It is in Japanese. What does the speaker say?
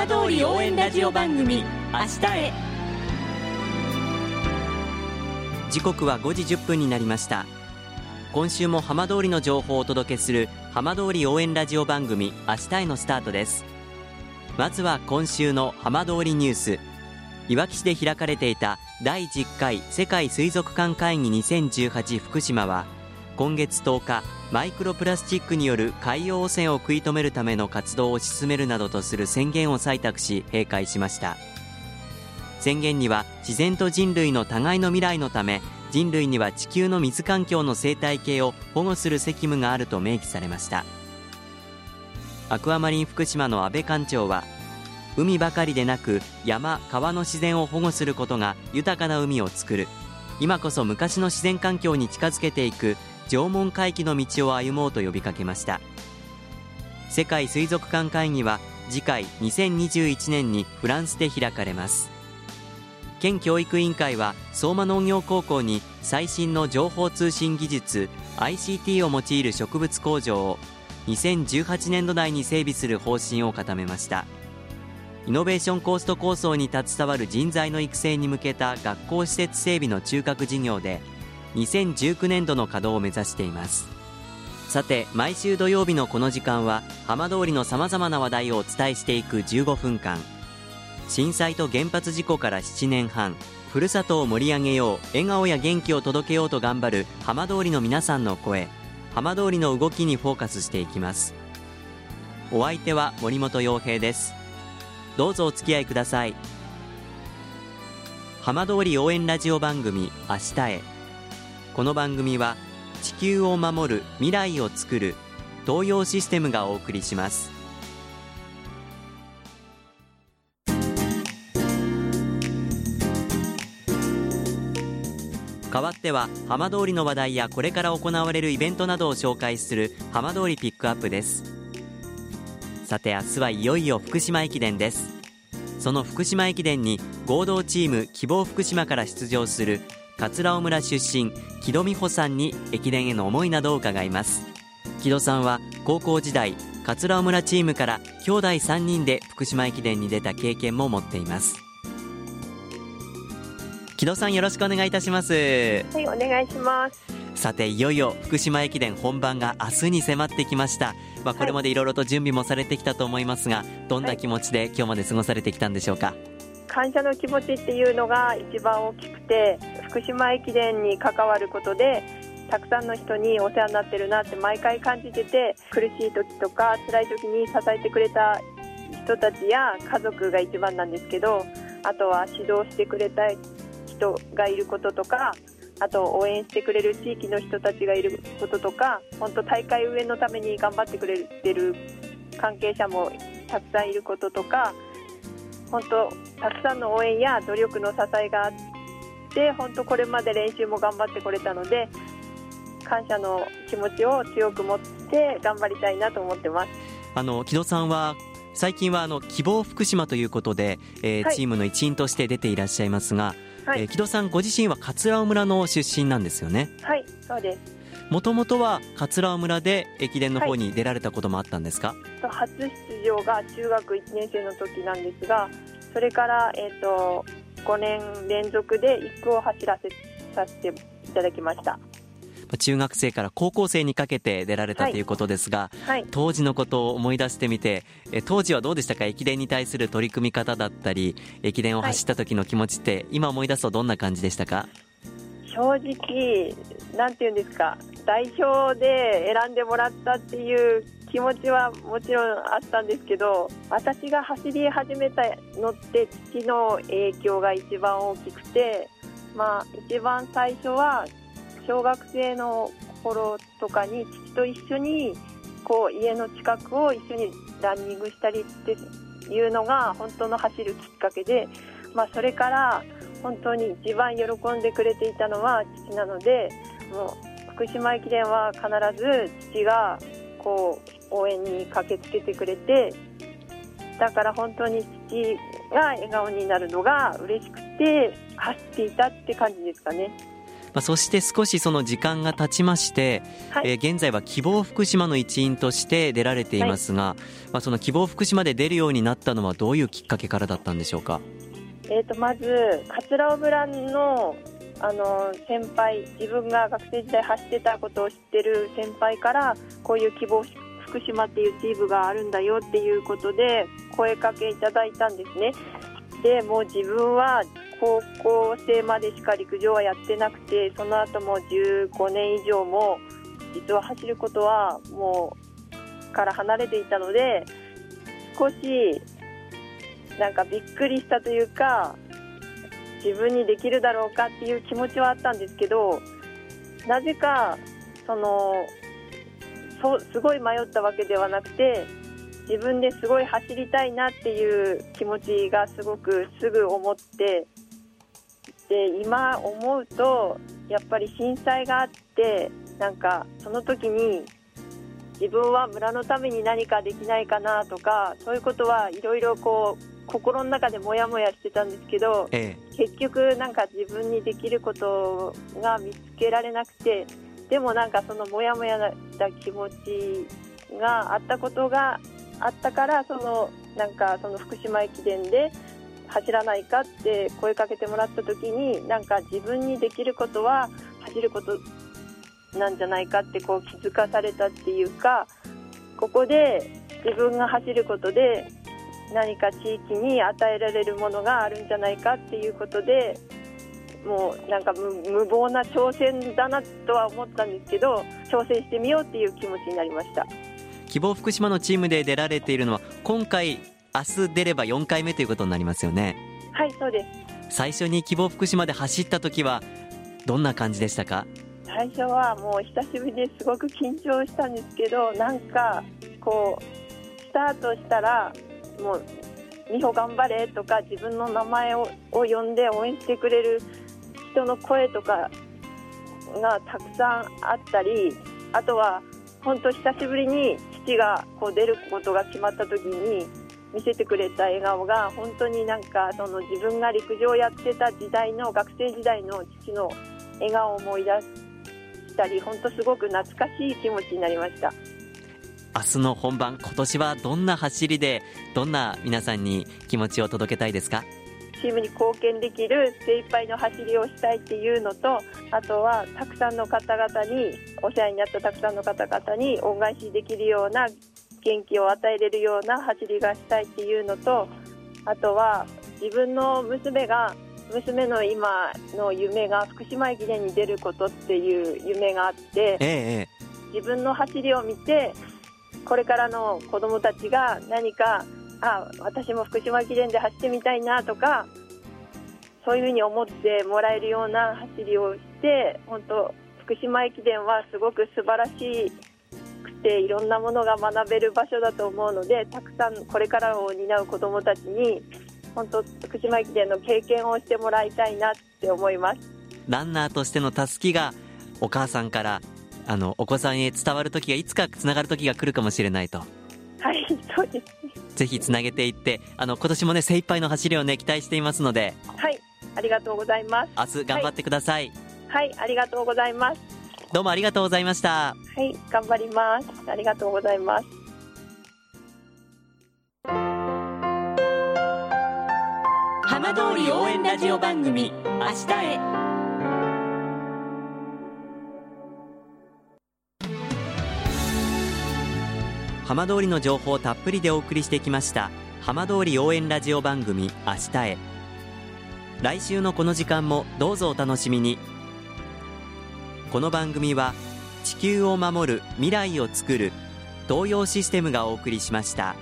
浜通り応援ラジオ番組明日へ。時刻は5時1分になりました。今週も浜通りの情報をお届けする浜通り応援ラジオ番組明日へのスタートです。まずは今週の浜通りニュース。いわき市で開かれていた第10回世界水族館会議2018福島は今月10日マイクロプラスチックによる海洋汚染を食い止めるための活動を推し進めるなどとする宣言を採択し閉会しました。宣言には自然と人類の互いの未来のため人類には地球の水環境の生態系を保護する責務があると明記されました。アクアマリン福島の安倍館長は海ばかりでなく山川の自然を保護することが豊かな海を作る。今こそ昔の自然環境に近づけていく縄文回帰の道を歩もうと呼びかけました。世界水族館会議は次回2021年にフランスで開かれます。県教育委員会は相馬農業高校に最新の情報通信技術 ICT を用いる植物工場を2018年度内に整備する方針を固めました。イノベーションコースト構想に携わる人材の育成に向けた学校施設整備の中核事業で2019年度の稼働を目指しています。さて毎週土曜日のこの時間は浜通りのさまざまな話題をお伝えしていく15分間震災と原発事故から7年半。ふるさとを盛り上げよう。笑顔や元気を届けようと頑張る浜通りの皆さんの声。浜通りの動きにフォーカスしていきます。お相手は森本洋平です。どうぞお付き合いください。浜通り応援ラジオ番組明日へ。この番組は地球を守る未来をつくる東洋システムがお送りします。代わっては浜通りの話題やこれから行われるイベントなどを紹介する浜通りピックアップです。さて明日はいよいよ福島駅伝です。その福島駅伝に合同チーム希望福島から出場する桂尾村出身木戸美穂さんに駅伝への思いなどを伺います。木戸さんは高校時代桂尾村チームから兄弟3人で福島駅伝に出た経験も持っています。木戸さんよろしくお願いいたします。はいお願いします。さていよいよ福島駅伝本番が明日に迫ってきました。まあ、これまでいろいろと準備もされてきたと思いますが、どんな気持ちで今日まで過ごされてきたんでしょうか、感謝の気持ちっていうのが一番大きくて福島駅伝に関わることでたくさんの人にお世話になってるなって毎回感じてて苦しい時とか辛い時に支えてくれた人たちや家族が一番なんですけどあとは指導してくれた人がいることとかあと応援してくれる地域の人たちがいることとか本当大会運営のために頑張ってくれてる関係者もたくさんいることとか本当たくさんの応援や努力の支えがあって本当これまで練習も頑張ってこれたので感謝の気持ちを強く持って頑張りたいなと思ってます。あの木戸さんは最近はあの希望福島ということで、えー、はい、チームの一員として出ていらっしゃいますが、はい、えー、木戸さんご自身は桂尾村の出身なんですよね？はいそうですもともとは桂尾村で駅伝の方に出られたこともあったんですか、はい、初出場が中学1年生の時なんですがそれから、えーと、と5年連続で1区を走らせさせていただきました。中学生から高校生にかけて出られたということですが、はい。はい、当時のことを思い出してみてえ当時はどうでしたか？駅伝に対する取り組み方だったり駅伝を走った時の気持ちって、はい、今思い出すとどんな感じでしたか？正直なんていうんですか？代表で選んでもらったっていう気持ちはもちろんあったんですけど私が走り始めたのって父の影響が一番大きくてまあ一番最初は小学生の頃とかに父と一緒にこう家の近くを一緒にランニングしたりっていうのが本当の走るきっかけで、まあ、それから本当に一番喜んでくれていたのは父なのでもう福島駅伝は必ず父がこう応援に駆けつけてくれてだから本当に父が笑顔になるのが嬉しくて走っていたって感じですかね。まあ、そして少しその時間が経ちまして、はい、えー、現在は希望福島の一員として出られていますが、はい、まあ、その希望福島で出るようになったのはどういうきっかけからだったんでしょうか？えー、とまず桂尾村のあの先輩自分が学生時代走ってたことを知ってる先輩からこういう希望福島っていうチームがあるんだよっていうことで声かけいただいたんですね。でもう自分は高校生までしか陸上はやってなくてその後も15年以上も実は走ることはもうから離れていたので少しなんかびっくりしたというか自分にできるだろうかっていう気持ちはあったんですけどなぜかそのそすごい迷ったわけではなくて自分ですごい走りたいなっていう気持ちがすごくすぐ思ってで今思うとやっぱり震災があってなんかその時に自分は村のために何かできないかなとかそういうことはいろいろこう心の中でモヤモヤしてたんですけど、ええ、結局なんか自分にできることが見つけられなくてでもなんかそのモヤモヤした気持ちがあったことがあったからそのなんかその福島駅伝で走らないかって声かけてもらった時になんか自分にできることは走ることなんじゃないかってこう気づかされたっていうかここで自分が走ることで何か地域に与えられるものがあるんじゃないかっていうことでもうなんか無謀な挑戦だなとは思ったんですけど挑戦してみようっていう気持ちになりました。希望福島のチームで出られているのは今回明日出れば4回目ということになりますよね。はいそうです。最初に希望福島で走った時はどんな感じでしたか？最初はもう久しぶりですごく緊張したんですけどなんかこうスタートしたらもう美穂頑張れとか自分の名前を呼んで応援してくれる人の声とかがたくさんあったりあとは本当久しぶりに父がこう出ることが決まった時に見せてくれた笑顔が本当になんかその自分が陸上やってた時代の学生時代の父の笑顔を思い出したり本当すごく懐かしい気持ちになりました。明日の本番今年はどんな走りでどんな皆さんに気持ちを届けたいですか？チームに貢献できる精一杯の走りをしたいっていうのとあとはたくさんの方々にお世話になったたくさんの方々に恩返しできるような元気を与えれるような走りがしたいっていうのとあとは自分の娘が娘の今の夢が福島駅伝に出ることっていう夢があって、ええ、自分の走りを見てこれからの子どもたちが何かあ私も福島駅伝で走ってみたいなとかそういうふうに思ってもらえるような走りをして本当福島駅伝はすごく素晴らしくていろんなものが学べる場所だと思うのでたくさんこれからを担う子どもたちに本当福島駅伝の経験をしてもらいたいなって思います。ランナーとしてのたすきがお母さんからあのお子さんへ伝わる時がいつかつながる時が来るかもしれないと。はいそうですぜひつなげていってあの今年もね精一杯の走りをね期待していますのではいありがとうございます。明日頑張ってください、はい、はい、ありがとうございます。どうもありがとうございました。はい頑張ります。ありがとうございます。浜通り応援ラジオ番組明日へ浜通りの情報をたっぷりでお送りしてきました浜通り応援ラジオ番組明日へ来週のこの時間もどうぞお楽しみにこの番組は地球を守る未来をつくる東洋システムがお送りしました。